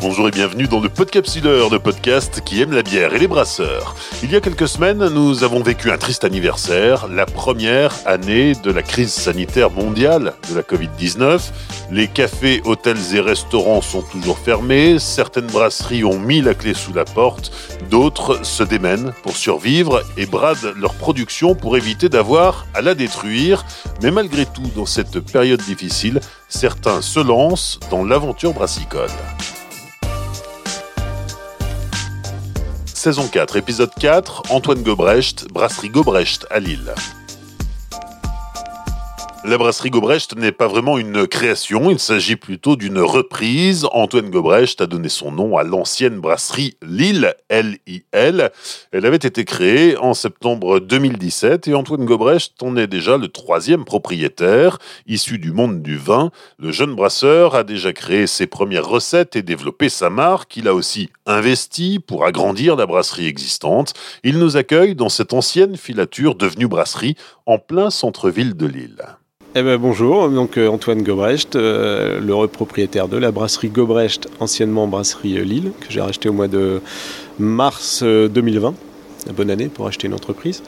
Bonjour et bienvenue dans le Podcapsuleur, le podcast qui aime la bière et les brasseurs. Il y a quelques semaines, nous avons vécu un triste anniversaire, la première année de la crise sanitaire mondiale de la Covid-19. Les cafés, hôtels et restaurants sont toujours fermés, certaines brasseries ont mis la clé sous la porte, d'autres se démènent pour survivre et bradent leur production pour éviter d'avoir à la détruire. Mais malgré tout, dans cette période difficile, certains se lancent dans l'aventure brassicole. Saison 4, épisode 4, Antoine Gobrecht, brasserie Gobrecht à Lille. La brasserie Gobrecht n'est pas vraiment une création, il s'agit plutôt d'une reprise. Antoine Gobrecht a donné son nom à l'ancienne brasserie Lille, L-I-L. Elle avait été créée en septembre 2017 et Antoine Gobrecht en est déjà le troisième propriétaire. Issu du monde du vin, le jeune brasseur a déjà créé ses premières recettes et développé sa marque. Il a aussi investi pour agrandir la brasserie existante. Il nous accueille dans cette ancienne filature devenue brasserie en plein centre-ville de Lille. Eh ben, bonjour, donc euh, Antoine Gobrecht, euh, le propriétaire de la brasserie Gobrecht, anciennement brasserie euh, Lille, que j'ai racheté au mois de mars 2020. Bonne année pour acheter une entreprise.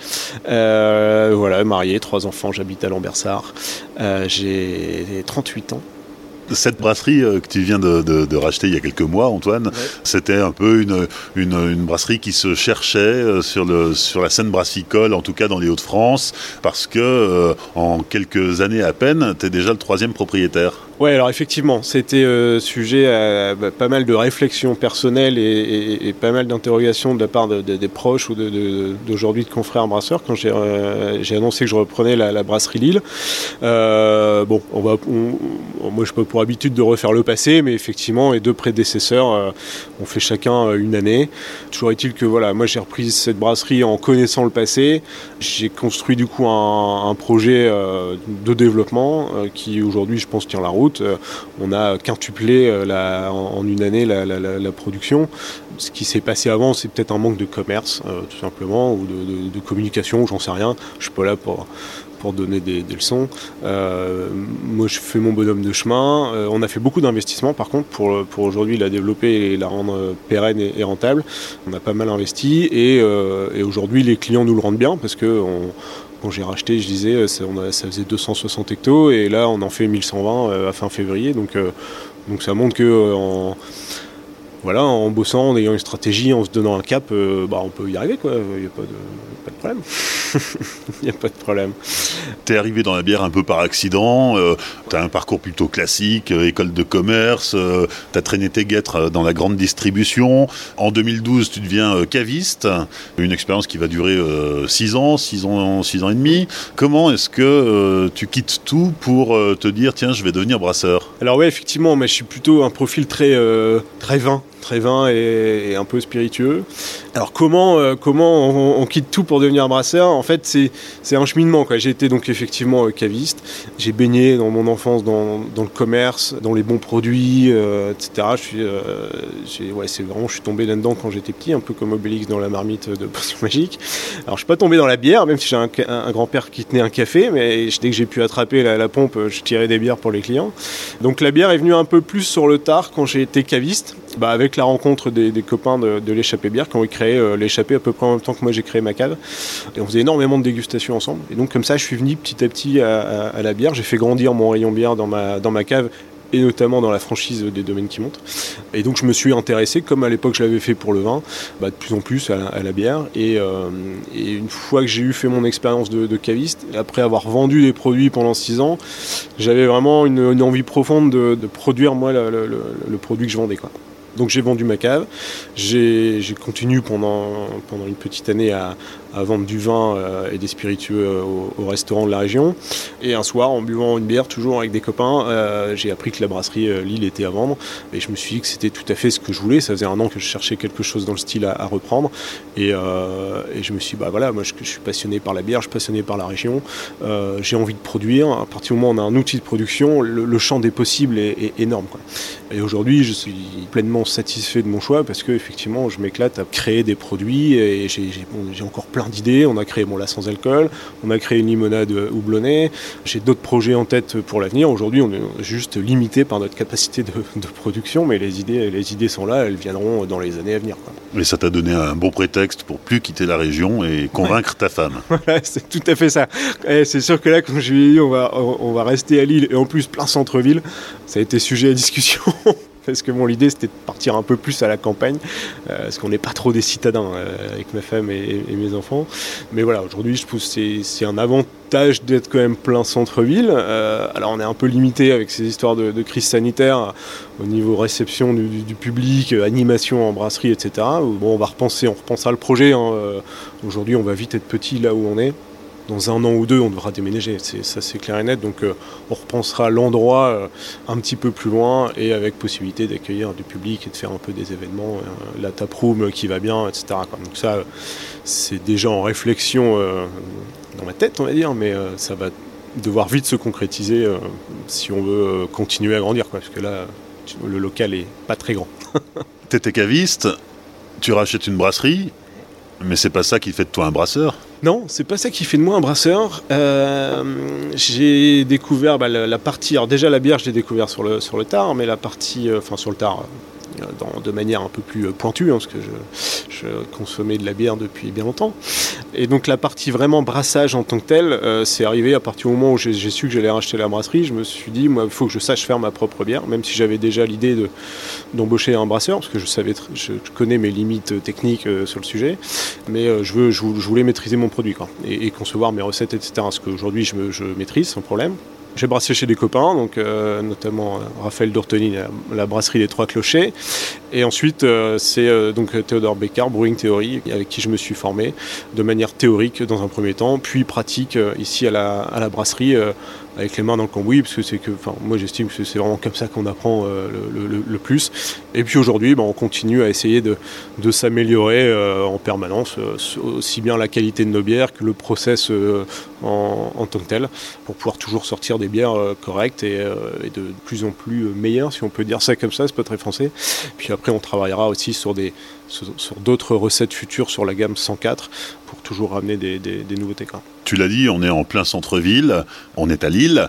voilà, marié, trois enfants, j'habite à Lambersart. j'ai 38 ans cette brasserie euh, que tu viens de, racheter il y a quelques mois, Antoine, c'était un peu une, une, brasserie qui se cherchait euh, sur, le, sur la scène brassicole, en tout cas dans les Hauts-de-France, parce que euh, en quelques années à peine, tu es déjà le troisième propriétaire. Oui, alors effectivement, c'était euh, sujet à bah, pas mal de réflexions personnelles et, pas mal d'interrogations de la part des proches ou d'aujourd'hui de, confrères brasseurs quand j'ai euh, annoncé que je reprenais la, brasserie Lille. Euh, bon, moi je peux pour habitude de refaire le passé, mais effectivement, les deux prédécesseurs ont fait chacun une année. Toujours est-il que voilà, moi j'ai repris cette brasserie en connaissant le passé. J'ai construit du coup un, un projet de développement qui aujourd'hui je pense tient la route euh, on a quintuplé euh, en, une année la, production. Ce qui s'est passé avant, c'est peut-être un manque de commerce, euh, tout simplement, ou de, communication, j'en sais rien. Je suis pas là pour, pour donner des, leçons. moi, je fais mon bonhomme de chemin. on a fait beaucoup d'investissements, par contre, pour, pour aujourd'hui la développer et la rendre pérenne et, rentable. On a pas mal investi et, et aujourd'hui, les clients nous le rendent bien parce que quand j'ai racheté, je disais, euh, ça, ça, faisait 260 hectos et là on en fait 1120 euh, à fin février. Donc, euh, donc ça montre que en, voilà, en bossant, en ayant une stratégie, en se donnant un cap, bah, on peut y arriver. Il n'y a pas de, problème. Il n'y a pas de problème. Tu es arrivé dans la bière un peu par accident, euh, tu as un parcours plutôt classique, euh, école de commerce, euh, tu as traîné tes guêtres dans la grande distribution. En 2012, tu deviens caviste, une expérience qui va durer 6 ans, 6 ans, 6 ans et demi. Comment est-ce que tu quittes tout pour te dire, tiens, je vais devenir brasseur? Alors oui, effectivement, mais je suis plutôt un profil très, très vin très vin et, un peu spiritueux. Alors comment, euh, comment on, quitte tout pour devenir brasseur? En fait, c'est un cheminement. J'ai été donc effectivement euh, caviste. J'ai baigné dans mon enfance dans, dans, le commerce, dans les bons produits, euh, etc. Je suis, ouais, vraiment, je suis tombé là-dedans quand j'étais petit, un peu comme Obélix dans la marmite de Potion Magique. Alors je suis pas tombé dans la bière, même si j'ai un, grand-père qui tenait un café, mais dès que j'ai pu attraper la, la, pompe, je tirais des bières pour les clients. Donc la bière est venue un peu plus sur le tard quand j'ai été caviste, bah, avec la rencontre des, copains de, l'échappée bière qui ont créé euh, l'échappée à peu près en même temps que moi j'ai créé ma cave. Et on faisait énormément de dégustations ensemble. Et donc comme ça, je suis venu petit à petit à, la bière. J'ai fait grandir mon rayon bière dans ma, cave et notamment dans la franchise des domaines qui montent. Et donc je me suis intéressé, comme à l'époque je l'avais fait pour le vin, bah, de plus en plus à la, bière. Euh, et, une fois que j'ai eu fait mon expérience de, caviste, après avoir vendu des produits pendant six ans, j'avais vraiment une, envie profonde de, produire moi le, le, produit que je vendais. Quoi. Donc j'ai vendu ma cave. J'ai continué pendant, pendant une petite année à, à vendre du vin euh, et des spiritueux euh, au, restaurant de la région. Et un soir, en buvant une bière, toujours avec des copains, euh, j'ai appris que la brasserie Lille était à vendre. Et je me suis dit que c'était tout à fait ce que je voulais. Ça faisait un an que je cherchais quelque chose dans le style à, reprendre. Et, je me suis dit, bah voilà, moi je, suis passionné par la bière, je suis passionné par la région. j'ai envie de produire. À partir du moment où on a un outil de production, le, champ des possibles est, énorme. Et aujourd'hui, je suis pleinement satisfait de mon choix parce que effectivement je m'éclate à créer des produits et j'ai encore plein d'idées. On a créé mon là sans alcool, on a créé une limonade houblonnée, j'ai d'autres projets en tête pour l'avenir. Aujourd'hui on est juste limité par notre capacité de, production, mais les idées, les idées sont là, elles viendront dans les années à venir. Mais ça t'a donné un bon prétexte pour plus quitter la région et convaincre ta femme. Voilà, c'est tout à fait ça. c'est sûr que là, comme je lui ai dit, on va, on va rester à Lille et en plus plein centre-ville. Ça a été sujet à discussion. parce que bon, l'idée c'était de partir un peu plus à la campagne, euh, parce qu'on n'est pas trop des citadins euh, avec ma femme et, mes enfants. Mais voilà, aujourd'hui je trouve que c'est un avantage d'être quand même plein centre-ville. Euh, alors on est un peu limité avec ces histoires de, crise sanitaire au niveau réception du, public, animation en brasserie, etc. Bon, on va repenser, on repensera le projet. Hein. aujourd'hui on va vite être petit là où on est dans un an ou deux, on devra déménager. Ça, c'est clair et net. Donc, euh, on repensera l'endroit euh, un petit peu plus loin et avec possibilité d'accueillir du public et de faire un peu des événements. Euh, la taproom qui va bien, etc. Donc, ça, c'est déjà en réflexion dans ma tête, on va dire, mais ça va devoir vite se concrétiser si on veut continuer à grandir. Quoi, parce que là, le local est pas très grand. T'étais caviste, tu rachètes une brasserie, mais c'est pas ça qui fait de toi un brasseur. Non, c'est pas ça qui fait de moi un brasseur. Euh, j'ai découvert bah, la, partie. Alors déjà la bière, je l'ai découvert sur le sur le tard, mais la partie, euh, enfin sur le tard, de manière un peu plus euh, pointue, hein, parce que je, consommais de la bière depuis bien longtemps. Et donc la partie vraiment brassage en tant que telle, euh, c'est arrivé à partir du moment où j'ai su que j'allais racheter la brasserie. Je me suis dit, moi, il faut que je sache faire ma propre bière, même si j'avais déjà l'idée d'embaucher un brasseur, parce que je savais, je, connais mes limites techniques euh, sur le sujet, mais je, veux, je, voulais maîtriser mon produit quoi, et, concevoir mes recettes, etc. Ce qu'aujourd'hui je, je maîtrise sans problème. J'ai brassé chez des copains, donc euh, notamment euh, Raphaël Dortoni, la, brasserie des Trois Clochers. Et ensuite, euh, c'est donc Théodore Beccard, Brewing Theory, avec qui je me suis formé de manière théorique dans un premier temps, puis pratique ici à la, à la brasserie avec les mains dans le cambouis, parce que c'est que, enfin, moi j'estime que c'est vraiment comme ça qu'on apprend euh, le, plus. Et puis aujourd'hui, ben, on continue à essayer de, s'améliorer euh, en permanence, euh, aussi bien la qualité de nos bières que le process en, tant que tel, pour pouvoir toujours sortir des bières correctes et, de plus en plus meilleures, si on peut dire ça comme ça, c'est pas très français. Puis après, on travaillera aussi sur des sur, d'autres recettes futures sur la gamme 104 pour toujours ramener des, nouveautés. Tu l'as dit, on est en plein centre-ville, on est à Lille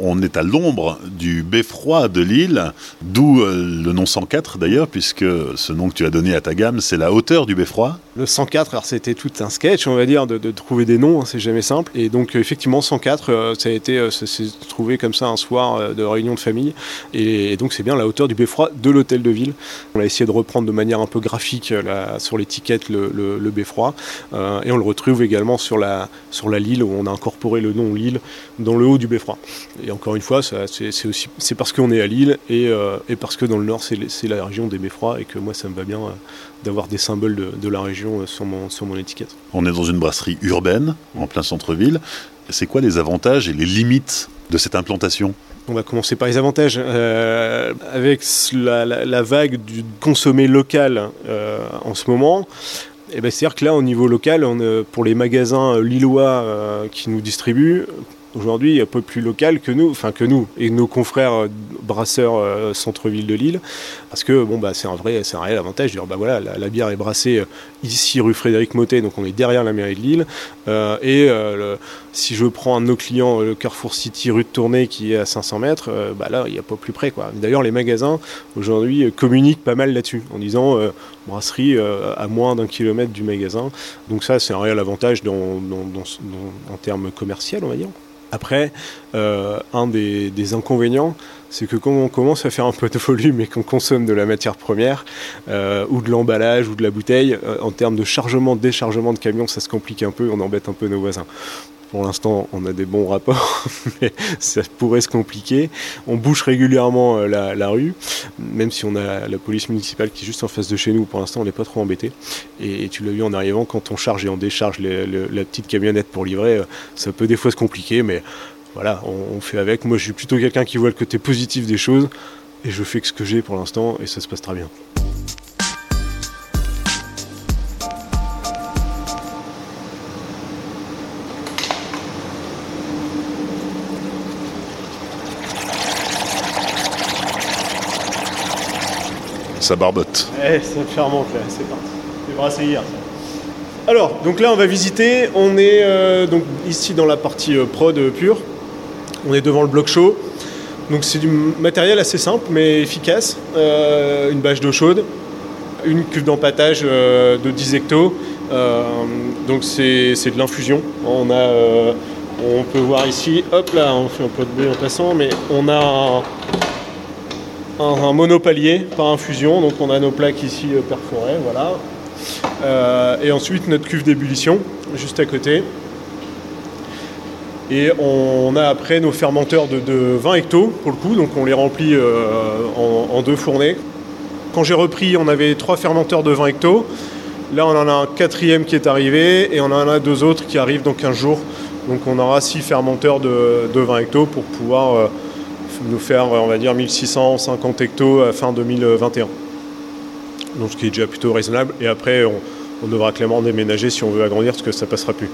on est à l'ombre du beffroi de l'île, d'où euh, le nom 104 d'ailleurs, puisque ce nom que tu as donné à ta gamme, c'est la hauteur du beffroi. Le 104, alors c'était tout un sketch, on va dire, de, trouver des noms, hein, c'est jamais simple. Et donc effectivement, 104, euh, ça a été, euh, s'est trouvé comme ça un soir de réunion de famille. Et, donc c'est bien la hauteur du beffroi de l'hôtel de ville. On a essayé de reprendre de manière un peu graphique sur l'étiquette le, beffroi. et on le retrouve également sur la, Lille, où on a incorporé le nom Lille dans le haut du beffroi. Encore une fois, c'est parce qu'on est à Lille euh, et, parce que dans le nord, c'est la région des beffrois et que moi, ça me va bien euh, d'avoir des symboles de, la région euh, sur mon, sur mon étiquette. On est dans une brasserie urbaine, en plein centre-ville. C'est quoi les avantages et les limites de cette implantation? On va commencer par les avantages. avec la, vague du consommé local en ce moment, eh ben, c'est-à-dire que là, au niveau local, on, pour les magasins lillois qui nous distribuent, aujourd'hui un peu plus local que nous, enfin que nous et nos confrères euh, brasseurs euh, centre-ville de Lille, parce que bon bah c'est un vrai, c'est un réel avantage. Bah voilà, la, bière est brassée euh, ici rue Frédéric Motet, donc on est derrière la mairie de Lille. et si je prends un de nos clients, le Carrefour City rue de Tournai qui est à 500 mètres, bah là il n'y a pas plus près quoi. D'ailleurs les magasins aujourd'hui communiquent pas mal là-dessus en disant brasserie à moins d'un kilomètre du magasin. Donc ça c'est un réel avantage en termes commerciaux on va dire. Après, euh, un des, inconvénients, c'est que quand on commence à faire un peu de volume et qu'on consomme de la matière première, euh, ou de l'emballage, ou de la bouteille, euh, en termes de chargement, déchargement de camion, ça se complique un peu, on embête un peu nos voisins. Pour l'instant, on a des bons rapports, mais ça pourrait se compliquer. On bouche régulièrement euh, la, rue, même si on a la police municipale qui est juste en face de chez nous. Pour l'instant, on n'est pas trop embêté. Et, tu l'as vu en arrivant, quand on charge et on décharge la petite camionnette pour livrer, euh, ça peut des fois se compliquer, mais voilà, on, on fait avec. Moi, je suis plutôt quelqu'un qui voit le côté positif des choses, et je fais que ce que j'ai pour l'instant, et ça se passe très bien. Ça barbote. Eh, ça là, c'est parti. Hier. Alors, donc là, on va visiter. On est euh, donc ici dans la partie euh, prod pure. On est devant le bloc chaud. Donc c'est du matériel assez simple mais efficace. Euh, une bâche d'eau chaude, une cuve d'empattage de 10 hectos. donc c'est de l'infusion. On peut voir ici, hop là, on fait un peu de bruit en passant, mais on a monopalier par infusion. Donc on a nos plaques ici perforées, voilà. Euh, et ensuite notre cuve d'ébullition juste à côté. Et on a après nos fermenteurs de, 20 hectos pour le coup, donc on les remplit euh, en, deux fournées. Quand j'ai repris, on avait trois fermenteurs de 20 hectos. Là, on en a un quatrième qui est arrivé et on en a deux autres qui arrivent dans 15 jours. Donc on aura six fermenteurs de, 20 hectos pour pouvoir euh, nous faire, on va dire, 1650 hectos à fin 2021 donc ce qui est déjà plutôt raisonnable. Et après, on, devra clairement déménager si on veut agrandir, parce que ça passera plus.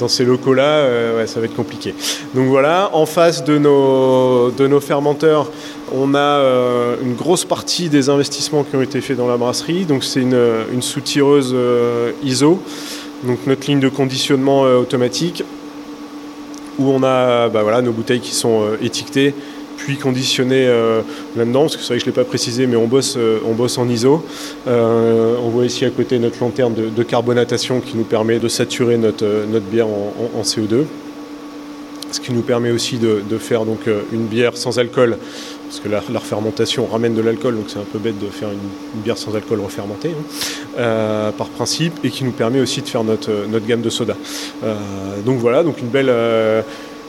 Dans ces locaux-là, euh, ça va être compliqué. Donc voilà, en face de nos, de nos fermenteurs, on a euh, une grosse partie des investissements qui ont été faits dans la brasserie. Donc c'est une, une soutireuse euh, ISO, donc notre ligne de conditionnement automatique, où on a bah voilà, nos bouteilles qui sont étiquetées puis conditionné euh, là-dedans, parce que c'est vrai que je ne l'ai pas précisé, mais on bosse, euh, on bosse en ISO. Euh, on voit ici à côté notre lanterne de, carbonatation qui nous permet de saturer notre, notre bière en, CO2. Ce qui nous permet aussi de, faire donc une bière sans alcool, parce que la, refermentation ramène de l'alcool, donc c'est un peu bête de faire une, bière sans alcool refermentée, hein, par principe, et qui nous permet aussi de faire notre, notre gamme de soda. donc voilà, donc une belle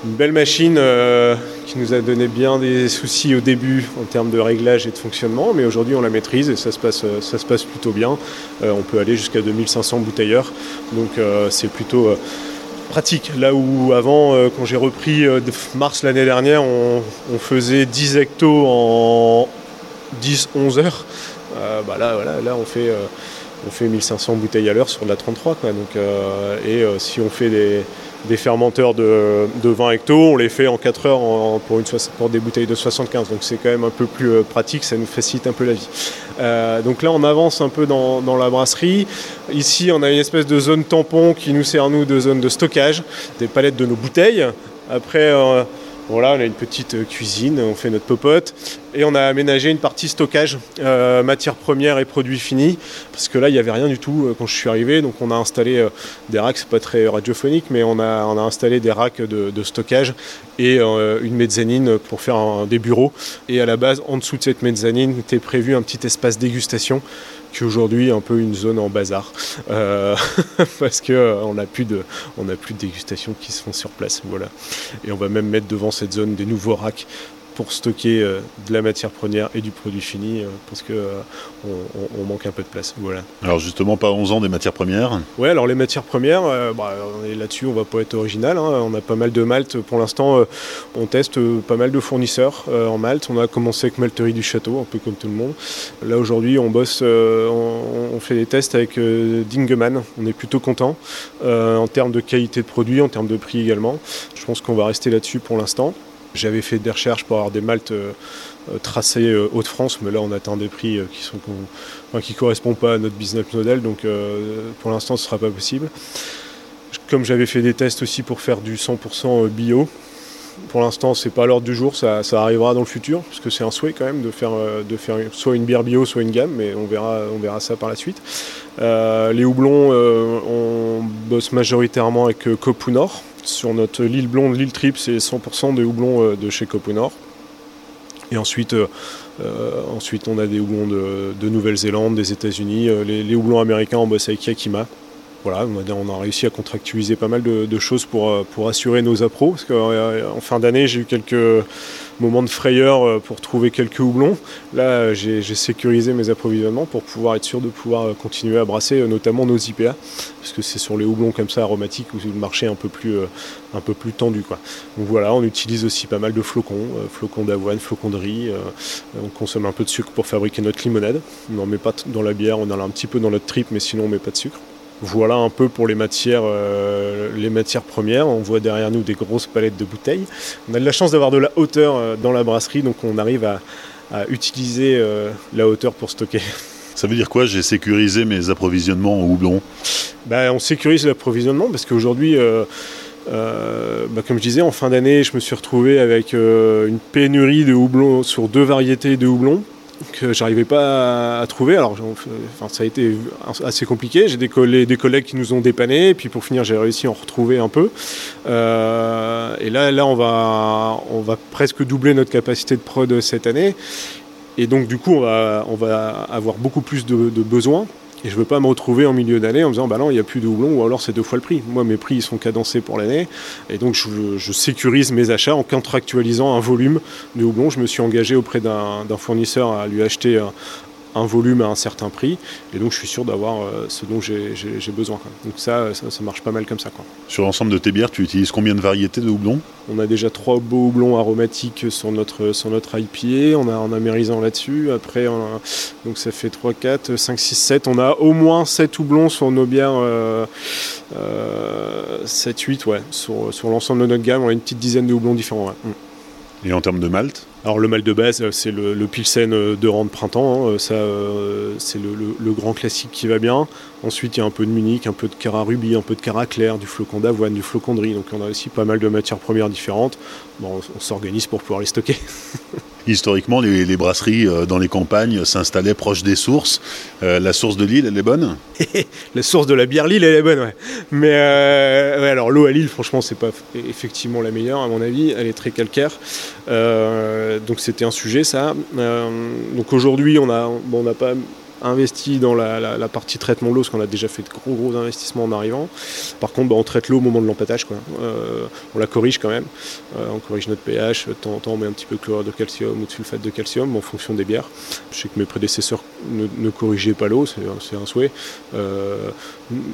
une belle machine euh, qui nous a donné bien des soucis au début en termes de réglage et de fonctionnement, mais aujourd'hui on la maîtrise et ça se passe, euh, ça se passe plutôt bien. Euh, on peut aller jusqu'à 2500 bouteilleurs, donc c'est plutôt pratique. Là où avant, quand j'ai repris mars l'année dernière, on, faisait 10 hectos en 10-11 heures. Bah là, voilà, là on fait, on fait 1500 bouteilles à l'heure sur de la 33. Quoi, donc, et si on fait des des fermenteurs de, 20 hectos, on les fait en 4 heures pour, des bouteilles de 75. Donc c'est quand même un peu plus euh, pratique, ça nous facilite un peu la vie. Euh, donc là on avance un peu dans, la brasserie. Ici on a une espèce de zone tampon qui nous sert nous de zone de stockage, des palettes de nos bouteilles. Après euh, voilà, on a une petite cuisine, on fait notre popote et on a aménagé une partie stockage, euh, matières premières et produits finis, parce que là il n'y avait rien du tout euh, quand je suis arrivé. Donc on a installé des racks, c'est pas très radiophonique, mais on a, on a installé des racks de, stockage et une mezzanine pour faire des bureaux. Et à la base, en dessous de cette mezzanine, était prévu un petit espace dégustation qui aujourd'hui est un peu une zone en bazar euh, parce que euh, on n'a plus de plus de dégustation qui se font sur place voilà et on va même mettre devant cette zone des nouveaux racks pour stocker euh, de la matière première et du produit fini euh, parce que euh, on, manque un peu de place. Voilà. Alors justement, parlons-en des matières premières. Ouais, alors les matières premières, bah, là-dessus, on va pas être original. Hein. On a pas mal de malt. Pour l'instant, on teste pas mal de fournisseurs en malt. On a commencé avec Malterie du Château, un peu comme tout le monde. Là aujourd'hui, on bosse, on, fait des tests avec Dingeman. On est plutôt content en termes de qualité de produit, en termes de prix également. Je pense qu'on va rester là-dessus pour l'instant. J'avais fait des recherches pour avoir des maltes euh, euh, tracées euh, Haute-France, mais là on atteint des prix qui sont qui correspondent pas à notre business model, donc pour l'instant ce sera pas possible. Comme j'avais fait des tests aussi pour faire du 100% bio, pour l'instant c'est pas l'ordre du jour, ça, arrivera dans le futur, parce que c'est un souhait quand même de faire, de faire soit une bière bio, soit une gamme, mais on verra, on verra ça par la suite. les houblons, on bosse majoritairement avec Copu Nord, sur notre Lille blonde, Lille trip, c'est 100% des houblons euh, de chez Coponor. Et ensuite, euh, euh, ensuite, on a des houblons de, Nouvelle-Zélande, des États-Unis. Les, houblons américains, on bosse avec Yakima. Voilà, on a, réussi à contractualiser pas mal de, choses pour, pour assurer nos appros. Parce qu'en fin d'année, j'ai eu quelques moment de frayeur euh, pour trouver quelques houblons. Là, j'ai sécurisé mes approvisionnements pour pouvoir être sûr de pouvoir euh, continuer à brasser euh, notamment nos IPA, parce que c'est sur les houblons comme ça aromatiques où le marché est un peu plus, un peu plus tendu. Quoi. Donc voilà, on utilise aussi pas mal de flocons, flocons d'avoine, flocons de riz. on consomme un peu de sucre pour fabriquer notre limonade. On n'en met pas dans la bière, on en a un petit peu dans notre trip, mais sinon on met pas de sucre. Voilà un peu pour les matières, euh, les matières premières. On voit derrière nous des grosses palettes de bouteilles. On a de la chance d'avoir de la hauteur euh, dans la brasserie, donc on arrive à, à utiliser la hauteur pour stocker. Ça veut dire quoi J'ai sécurisé mes approvisionnements en houblon? Bah, On sécurise l'approvisionnement parce qu'aujourd'hui, euh, euh, bah, comme je disais, en fin d'année, je me suis retrouvé avec euh, une pénurie de houblon sur deux variétés de houblon que j'arrivais pas à, trouver. Alors, ça a été assez compliqué. J'ai des, collègues qui nous ont dépannés, puis pour finir, j'ai réussi à en retrouver un peu. et là, là, on va, on va presque doubler notre capacité de prod cette année. Et donc, du coup, on va, on va avoir beaucoup plus de, besoins. Et je ne veux pas me retrouver en milieu d'année en me disant, bah non, il n'y a plus de houblon, ou alors c'est deux fois le prix. Moi, mes prix, sont cadencés pour l'année. Et donc, je, sécurise mes achats en contractualisant un volume de houblon. Je me suis engagé auprès d'un fournisseur à lui acheter un volume à un certain prix, et donc je suis sûr d'avoir euh, ce dont j'ai besoin. Donc ça, ça, marche pas mal comme ça. Quoi. Sur l'ensemble de tes bières, tu utilises combien de variétés de houblons? On a déjà trois beaux houblons aromatiques sur notre, sur notre IPA, on a un amérisant là-dessus, après donc ça fait 3, 4, 5, 6, 7, on a au moins 7 houblons sur nos bières, euh, 7, euh, 8, ouais, sur, sur l'ensemble de notre gamme, on a une petite dizaine de houblons différents. Ouais. Mm. Et en termes de malt alors le malt de base, euh, c'est le, Pilsen euh, de rang de printemps, hein, ça euh, c'est le, grand classique qui va bien. Ensuite il y a un peu de Munich, un peu de Cara Ruby, un peu de Cara Clair, du flocon d'avoine, du flocon de riz, donc on a aussi pas mal de matières premières différentes. Bon, on s'organise pour pouvoir les stocker. Historiquement, les, brasseries euh, dans les campagnes s'installaient proches des sources. Euh, la source de Lille, elle est bonne La source de la bière Lille, elle est bonne, ouais. Mais euh, alors l'eau à Lille, franchement, c'est pas effectivement la meilleure, à mon avis. Elle est très calcaire. donc c'était un sujet, ça. donc aujourd'hui, on n'a on pas investi dans la, partie traitement de l'eau, parce qu'on a déjà fait de gros gros investissements en arrivant. Par contre, bah, on traite l'eau au moment de l'empâtage. Euh, on la corrige quand même. Euh, on corrige notre pH. De temps en temps, on met un petit peu de chlorure de calcium ou de sulfate de calcium en fonction des bières. Je sais que mes prédécesseurs ne, corrigeaient pas l'eau, c'est un souhait. Euh,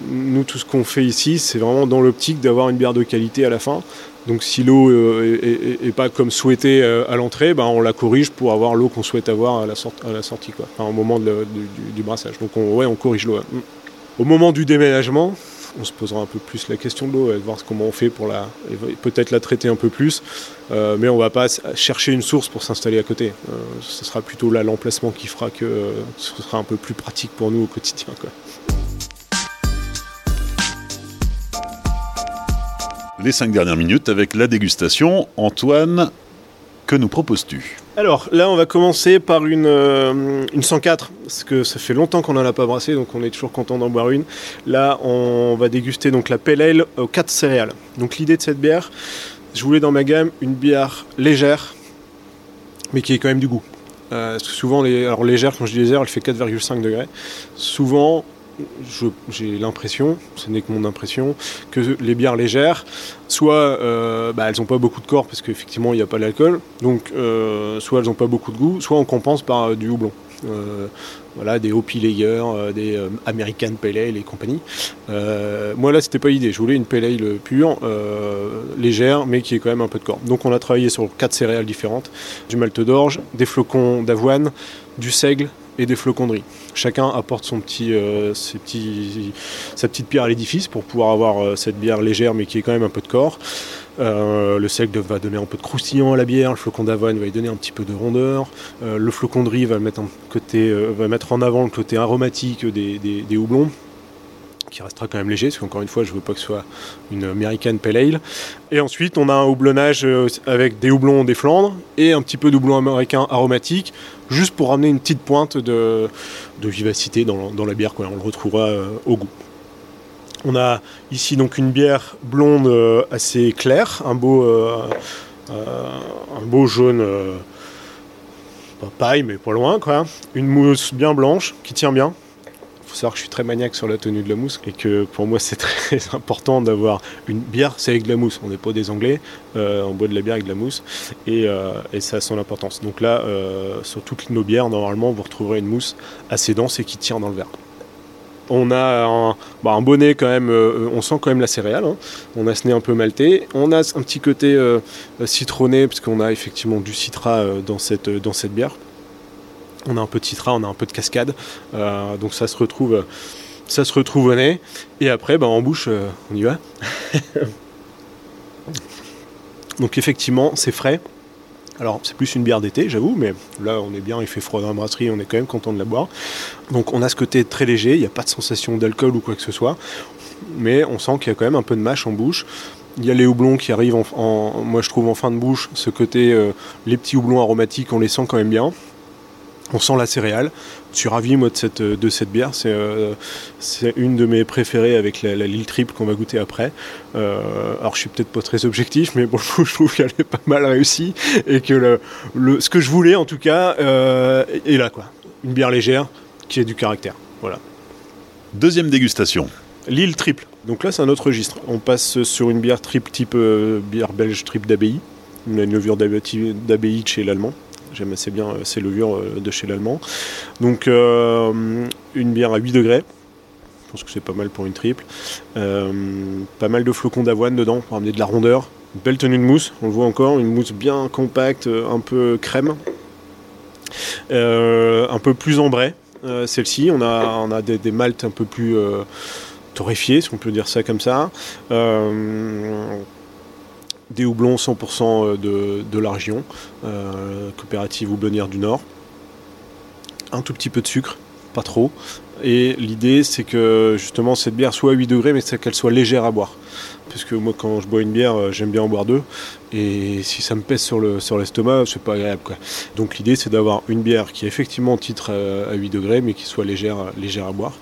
nous, tout ce qu'on fait ici, c'est vraiment dans l'optique d'avoir une bière de qualité à la fin. Donc si l'eau n'est euh, pas comme souhaité euh, à l'entrée, ben, on la corrige pour avoir l'eau qu'on souhaite avoir à la, sortie, quoi. au moment du, brassage. Donc on, ouais, on corrige l'eau. Au moment du déménagement, on se posera un peu plus la question de l'eau, et voir comment on fait pour la, peut-être la traiter un peu plus, euh, mais on va pas chercher une source pour s'installer à côté. ce sera plutôt là l'emplacement qui fera que ce sera un peu plus pratique pour nous au quotidien. Les cinq dernières minutes avec la dégustation. Antoine, que nous proposes-tu? Alors là, on va commencer par une, euh, une 104, parce que ça fait longtemps qu'on n'en a pas brassé, donc on est toujours content d'en boire une. Là, on va déguster donc la Pale Ale aux 4 céréales. Donc l'idée de cette bière, je voulais dans ma gamme une bière légère, mais qui ait quand même du goût. Euh, souvent, les, alors légère, quand je dis légère, elle fait 4,5 degrés. Souvent, j'ai l'impression, ce n'est que mon impression, que les bières légères, soit euh, bah, elles n'ont pas beaucoup de corps parce qu'effectivement il n'y a pas d'alcool, donc euh, soit elles n'ont pas beaucoup de goût, soit on compense par euh, du houblon. voilà, des Hopi Lager, des American Pale Ale et compagnie. moi là, c'était pas l'idée. Je voulais une Pale Ale pure, légère, mais qui ait quand même un peu de corps. Donc on a travaillé sur quatre céréales différentes du malt d'orge, des flocons d'avoine, du seigle, et des flocons de riz. Chacun apporte son petit, euh, sa petite pierre à l'édifice pour pouvoir avoir euh, cette bière légère mais qui est quand même un peu de corps. Euh, le seigle va donner un peu de croustillant à la bière, le flocon d'avoine va lui donner un petit peu de rondeur, le flocon de riz va mettre, en avant le côté aromatique des houblons qui restera quand même léger, parce qu'encore une fois, je veux pas que ce soit une American Pale Ale. Et ensuite, on a un houblonnage euh, avec des houblons des Flandres et un petit peu de houblon américain aromatique, juste pour ramener une petite pointe de, vivacité dans, la bière. Quoi. On le retrouvera euh, au goût. On a ici donc une bière blonde euh, assez claire, un beau, un beau jaune, pas paille, mais pas loin. Quoi. Une mousse bien blanche qui tient bien, faut savoir que je suis très maniaque sur la tenue de la mousse et que pour moi c'est très important d'avoir une bière, c'est avec de la mousse. On n'est pas des Anglais, euh, on boit de la bière avec de la mousse et, euh, ça a son importance. Donc là, euh, sur toutes nos bières, normalement, vous retrouverez une mousse assez dense et qui tient dans le verre. On a un, bah, bonnet quand même, on sent quand même la céréale. Hein. On a ce nez un peu malté. On a un petit côté citronné parce qu'on a effectivement du citrat dans cette, dans cette bière on a un peu de citra, on a un peu de cascade, euh, donc ça se retrouve, ça se retrouve au nez. Et après, ben, en bouche, euh, on y va. donc effectivement, c'est frais, Alors c'est plus une bière d'été, j'avoue, mais là on est bien, il fait froid dans la brasserie, on est quand même content de la boire. Donc on a ce côté très léger, il n'y a pas de sensation d'alcool ou quoi que ce soit, mais on sent qu'il y a quand même un peu de mâche en bouche. Il y a les houblons qui arrivent, en, moi je trouve en fin de bouche, ce côté, euh, les petits houblons aromatiques, on les sent quand même bien. On sent la céréale. Je suis ravi moi de cette, de cette bière. C'est euh, une de mes préférées avec la, Lille Triple qu'on va goûter après. Euh, alors je suis peut-être pas très objectif, mais bon, je trouve qu'elle est pas mal réussie et que le, ce que je voulais en tout cas euh, est là quoi. Une bière légère qui a du caractère. Voilà. Deuxième dégustation. Lille Triple. Donc là c'est un autre registre. On passe sur une bière triple type bière belge triple d'abbaye. Une levure d'abbaye chez l'allemand. J'aime assez bien euh, ces levures euh, de chez l'allemand. Donc euh, une bière à 8 degrés. Je pense que c'est pas mal pour une triple. pas mal de flocons d'avoine dedans pour amener de la rondeur. belle tenue de mousse, on le voit encore, une mousse bien compacte, un peu crème. un peu plus ambrée, celle-ci. On a, des, maltes un peu plus torréfiés, si on peut dire ça comme ça des houblons 100% euh, de, de, la région, euh, coopérative houblonnière du Nord. Un tout petit peu de sucre, pas trop. Et l'idée, c'est que justement cette bière soit à 8 degrés, mais qu'elle soit légère à boire. Parce que moi, quand je bois une bière, euh, j'aime bien en boire deux. Et si ça me pèse sur le sur l'estomac, c'est pas agréable. Donc l'idée, c'est d'avoir une bière qui est effectivement titre à 8 degrés, mais qui soit légère, légère à boire.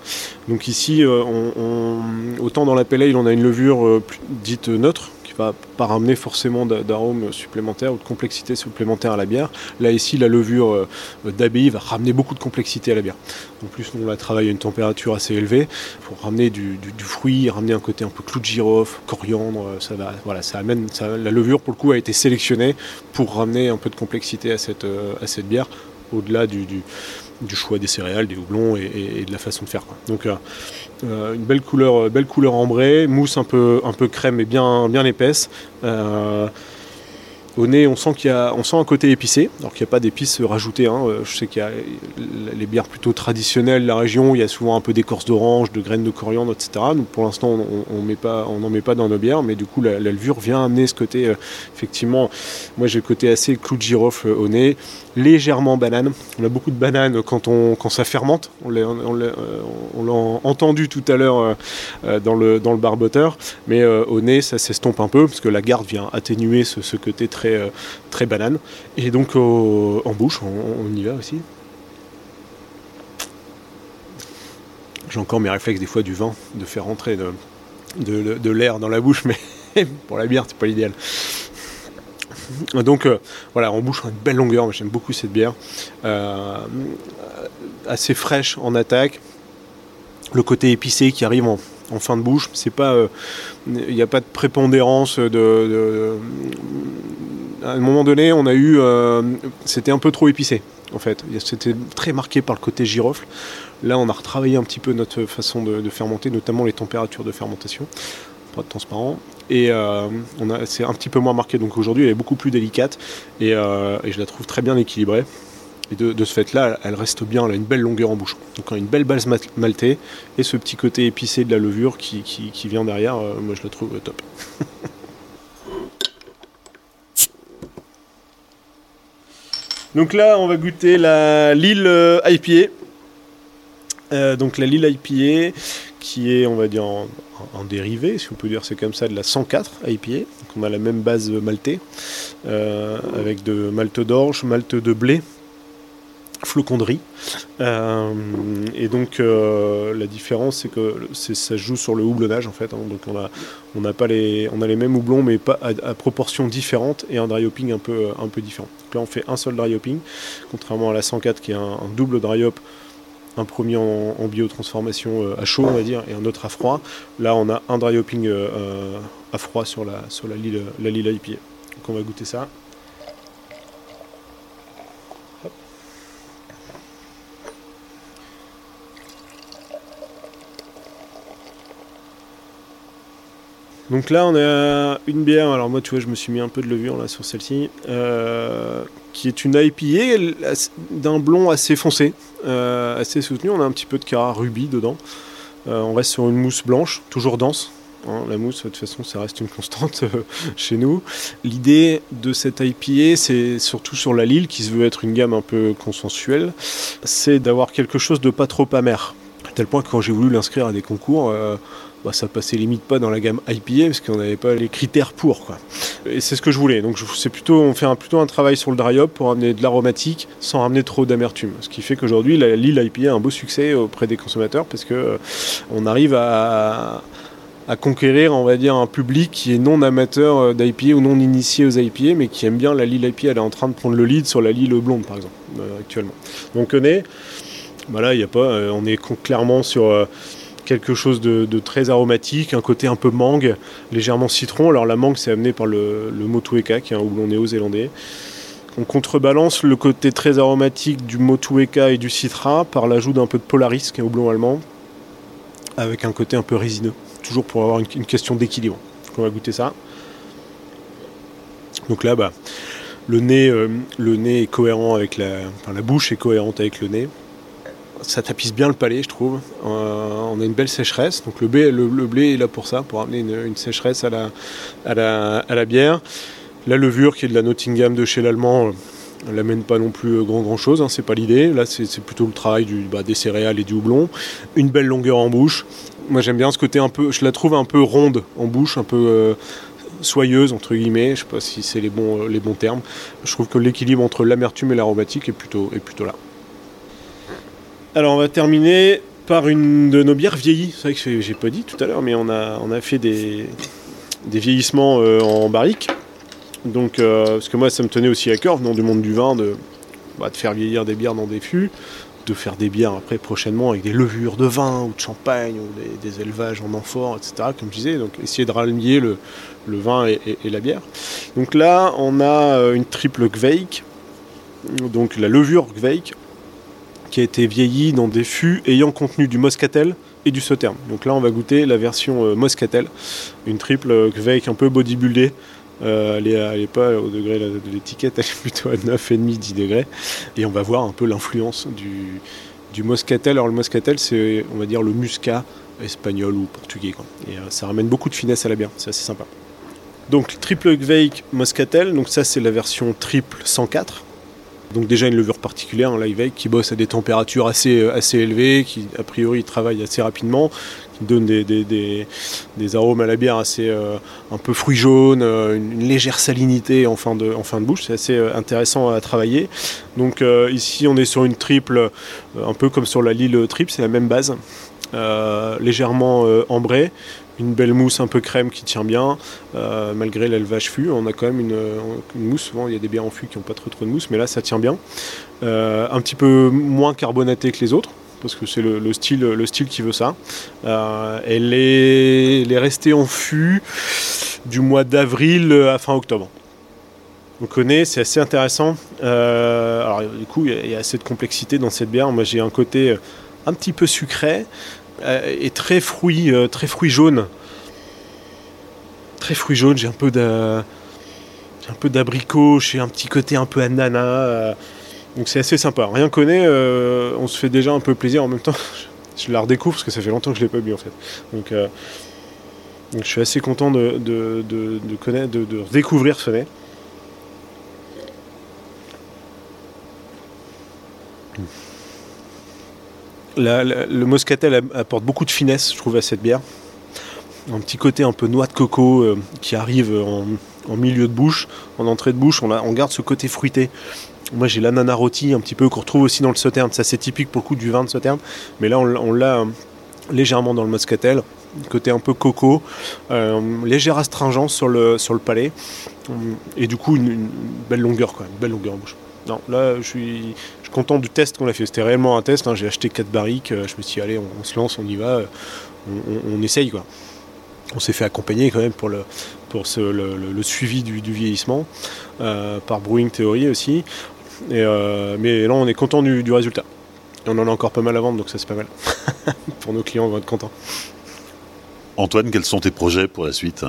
Donc ici, autant dans la pale on a une levure dite neutre, va pas ramener forcément d'arômes supplémentaires ou de complexité supplémentaire à la bière. Là ici, la levure euh, d'abbaye va ramener beaucoup de complexité à la bière. En plus, on la travaille à une température assez élevée pour ramener du, fruit, ramener un côté un peu clou de girofle, coriandre. Euh, voilà, ça amène. la levure pour le coup a été sélectionnée pour ramener un peu de complexité à cette, euh, à cette bière, au-delà du, choix des céréales, des houblons et, de la façon de faire. Donc euh, une belle couleur, euh, belle couleur ambrée, mousse un peu, un peu crème et bien, bien épaisse. Euh, au nez, on sent un côté épicé, alors qu'il n'y a pas d'épices rajoutées. Hein. Je sais qu'il y a les bières plutôt traditionnelles de la région, il y a souvent un peu d'écorce d'orange, de graines de coriandre, etc. Pour l'instant, on n'en met pas dans nos bières, mais du coup, la, levure vient amener ce côté, effectivement, moi j'ai le côté assez clou de girofle au nez, légèrement banane. On a beaucoup de bananes quand, ça fermente. On l'a entendu tout à l'heure euh, euh, dans, le, barboteur. Mais euh, au nez, ça s'estompe un peu parce que la garde vient atténuer ce, côté très, très banane. Et donc en bouche, on, y va aussi. J'ai encore mes réflexes des fois du vin, de faire rentrer de, de l'air dans la bouche, mais pour la bière, c'est pas l'idéal. Donc euh, voilà, on bouche une belle longueur, j'aime beaucoup cette bière. Euh, assez fraîche en attaque. Le côté épicé qui arrive en, fin de bouche, c'est pas, il euh, n'y a pas de prépondérance de, à un moment donné, on a eu, c'était un peu trop épicé en fait. C'était très marqué par le côté girofle. Là, on a retravaillé un petit peu notre façon de, fermenter, notamment les températures de fermentation, pas de transparent. Et euh, c'est un petit peu moins marqué. Donc aujourd'hui, elle est beaucoup plus délicate et, euh, je la trouve très bien équilibrée. Et de, ce fait-là, elle reste bien, elle a une belle longueur en bouche. Donc une belle base maltée et ce petit côté épicé de la levure qui, vient derrière, euh, moi je la trouve top. donc là, on va goûter la Lille IPA. donc la Lille IPA qui est, on va dire, en, dérivé, si on peut dire c'est comme ça, de la 104 IPA. Donc on a la même base maltais, euh, avec de malte d'orge, malte de blé, flocon de riz. Euh, et donc euh, la différence, c'est que ça joue sur le houblonnage en fait. Hein. donc on a, on pas les, on a les mêmes houblons, mais pas à, proportions différentes et un dry hopping un peu, un peu différent. Donc là, on fait un seul dry hopping, contrairement à la 104 qui est un, double dry hop un premier en, biotransformation euh, à chaud, on va dire, et un autre à froid. Là, on a un dry hopping à froid sur la, sur la, lille, la. Donc on va goûter ça. Donc là, on a une bière. Alors moi, tu vois, je me suis mis un peu de levure là sur celle-ci, qui est une IPA d'un blond assez foncé. Euh, assez soutenu. On a un petit peu de Cara Ruby dedans. Euh, on reste sur une mousse blanche, toujours dense. Hein, la mousse, de toute façon, ça reste une constante euh, chez nous. L'idée de cette IPA, c'est surtout sur la Lille, qui se veut être une gamme un peu consensuelle, c'est d'avoir quelque chose de pas trop amer. À tel point que quand j'ai voulu l'inscrire à des concours, euh, bah, ça passait limite pas dans la gamme IPA parce qu'on n'avait pas les critères pour. Et c'est ce que je voulais. Donc c'est plutôt, on fait un, plutôt un travail sur le dry hop pour amener de l'aromatique sans ramener trop d'amertume. Ce qui fait qu'aujourd'hui, la Lille IPA a un beau succès auprès des consommateurs parce que euh, arrive à, conquérir, un public qui est non amateur euh, d'IPA ou non initié aux IPA, mais qui aime bien la Lille IPA. Elle est en train de prendre le lead sur la Lille blonde, par exemple, euh, actuellement. Donc on est, a pas, on est clairement sur quelque chose de, très aromatique, un côté un peu mangue, légèrement citron. Alors la mangue, c'est amené par le, le Motueka, qui est un houblon néo-zélandais. On contrebalance le côté très aromatique du Motueka et du Citra par l'ajout d'un peu de Polaris, qui est un houblon allemand, avec un côté un peu résineux toujours pour avoir une, question d'équilibre. On va goûter ça. Donc là, bah, le, nez, euh, le nez est cohérent avec la, la bouche est cohérente avec le nez. Ça tapisse bien le palais, je trouve. Euh, on a une belle sécheresse. Donc le blé, le, blé est là pour ça, pour amener une, sécheresse à la, bière. La levure qui est de la Nottingham de chez l'allemand, euh, n'amène pas non plus grand grand chose, hein, c'est pas l'idée. Là, c'est plutôt le travail bah, des céréales et du houblon. Une belle longueur en bouche, moi j'aime bien ce côté un peu, je la trouve un peu ronde en bouche, un peu euh, soyeuse entre guillemets, je sais pas si c'est les bons, euh, les bons termes. Je trouve que l'équilibre entre l'amertume et l'aromatique est plutôt, est plutôt là. Alors on va terminer par une de nos bières vieillies. C'est vrai que j'ai pas dit tout à l'heure, mais on a, on a fait des, des vieillissements euh, en barrique. Donc, parce que moi ça me tenait aussi à cœur, venant du monde du vin, de, bah, de faire vieillir des bières dans des fûts de faire des bières après prochainement avec des levures de vin ou de champagne ou des, élevages en amphore, etc. Comme je disais, donc essayer de rallier le, vin et, la bière. Donc là, on a euh, une triple Gveik, donc la levure Gveik, qui a été vieillie dans des fûts ayant contenu du moscatel et du sauterne. Donc là, on va goûter la version euh, moscatel, une triple Gveik un peu bodybuildée euh, elle, n'est pas au degré de l'étiquette, elle est plutôt à 9,5-10 degrés. Et on va voir un peu l'influence du, du moscatel. Alors le moscatel, c'est on va dire le muscat espagnol ou portugais. Et euh, ça ramène beaucoup de finesse à la bière, c'est assez sympa. Donc triple Gveik moscatel, donc ça c'est la version triple 104. Donc déjà une levure particulière, un live qui bosse à des températures assez, euh, assez élevées, qui a priori travaille assez rapidement, qui donne des, arômes à la bière assez euh, un peu fruits jaunes, euh, une, légère salinité en fin de, en fin de bouche. C'est assez intéressant à travailler. Donc ici on est sur une triple, un peu comme sur la Lille triple, c'est la même base. légèrement ambrée, une belle mousse un peu crème qui tient bien, euh, malgré l'élevage fût. On a quand même une, mousse, souvent il y a des bières en fût qui n'ont pas trop trop de mousse, mais là ça tient bien. Euh, un petit peu moins carbonaté que les autres, parce que c'est le, style, le style qui veut ça. Euh, elle, est, restée en fût du mois d'avril à fin octobre. On connaît, c'est assez intéressant. alors du coup, il y, a assez de complexité dans cette bière. Moi j'ai un côté un petit peu sucré, euh, et très fruit, euh, très fruit jaune. Très fruit jaune, j'ai un peu peu d'abricot, j'ai un petit côté un peu ananas. Euh, donc c'est assez sympa. Rien connaît, on se fait déjà un peu plaisir en même temps. je la redécouvre parce que ça fait longtemps que je l'ai pas bu en fait. Donc, donc je suis assez content de, de, de, redécouvrir ce nez. Le moscatel apporte beaucoup de finesse, je trouve, à cette bière. Un petit côté un peu noix de coco euh, qui arrive en, milieu de bouche, en entrée de bouche. On, garde ce côté fruité. Moi, j'ai l'ananas rôti un petit peu qu'on retrouve aussi dans le sauterne. Ça, c'est typique pour le coup du vin de sauterne. Mais là, on, l'a euh, légèrement dans le moscatel. Côté un peu coco, euh, légère astringence sur le, sur le palais. Et du coup, une, belle longueur, quoi, une belle longueur en bouche. Non, là, je suis, content du test qu'on a fait. C'était réellement un test. Hein. J'ai acheté 4 barriques. Euh, je me suis dit, allez, on, se lance, on y va. Euh, on, essaye, quoi. On s'est fait accompagner quand même pour le, suivi du, vieillissement, euh, par Brewing Theory aussi. mais là, on est content du, résultat. Et on en a encore pas mal à vendre, donc ça c'est pas mal. pour nos clients, on va être contents. Antoine, quels sont tes projets pour la suite?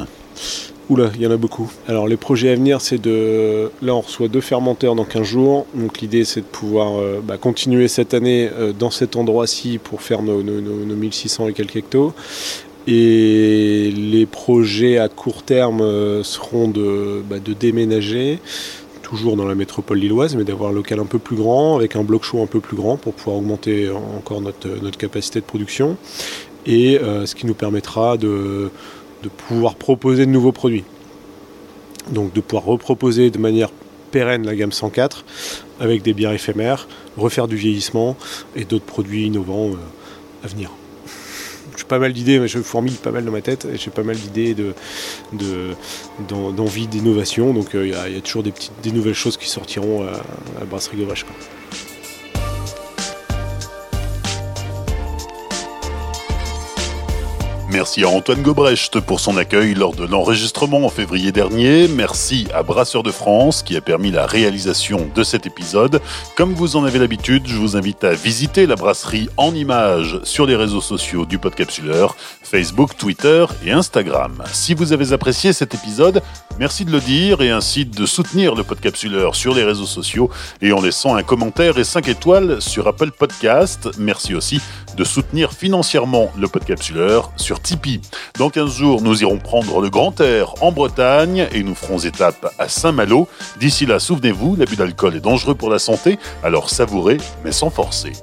Oula, il y en a beaucoup. Alors les projets à venir, c'est de... Là, on reçoit deux fermenteurs dans 15 jours. Donc l'idée, c'est de pouvoir euh, bah, continuer cette année euh, dans cet endroit-ci pour faire nos, 1600 et quelques hectos. Et les projets à court terme euh, seront de, bah, de déménager, toujours dans la métropole lilloise, mais d'avoir un local un peu plus grand, avec un bloc chaud un peu plus grand pour pouvoir augmenter encore notre, capacité de production. Et ce qui nous permettra de, de pouvoir proposer de nouveaux produits. Donc de pouvoir reproposer de manière pérenne la gamme 104 avec des bières éphémères, refaire du vieillissement et d'autres produits innovants euh, à venir j'ai pas mal d'idées, mais je fourmille pas mal dans ma tête, et j'ai pas mal d'idées de, d'envie d'innovation, donc euh, il y, a toujours des, petites, des nouvelles choses qui sortiront à, à Brasserie Gauvage. Merci à Antoine Gobrecht pour son accueil lors de l'enregistrement en février dernier. Merci à Brasseur de France qui a permis la réalisation de cet épisode. Comme vous en avez l'habitude, je vous invite à visiter la brasserie en images sur les réseaux sociaux du Podcapsuleur, Facebook, Twitter et Instagram. Si vous avez apprécié cet épisode, merci de le dire et ainsi de soutenir le Podcapsuleur sur les réseaux sociaux et en laissant un commentaire et 5 étoiles sur Apple Podcast. Merci aussi de soutenir financièrement le Podcapsuleur sur Dans 15 jours, nous irons prendre le grand air en Bretagne et nous ferons étape à Saint-Malo. D'ici là, souvenez-vous, l'abus d'alcool est dangereux pour la santé, alors savourez mais sans forcer.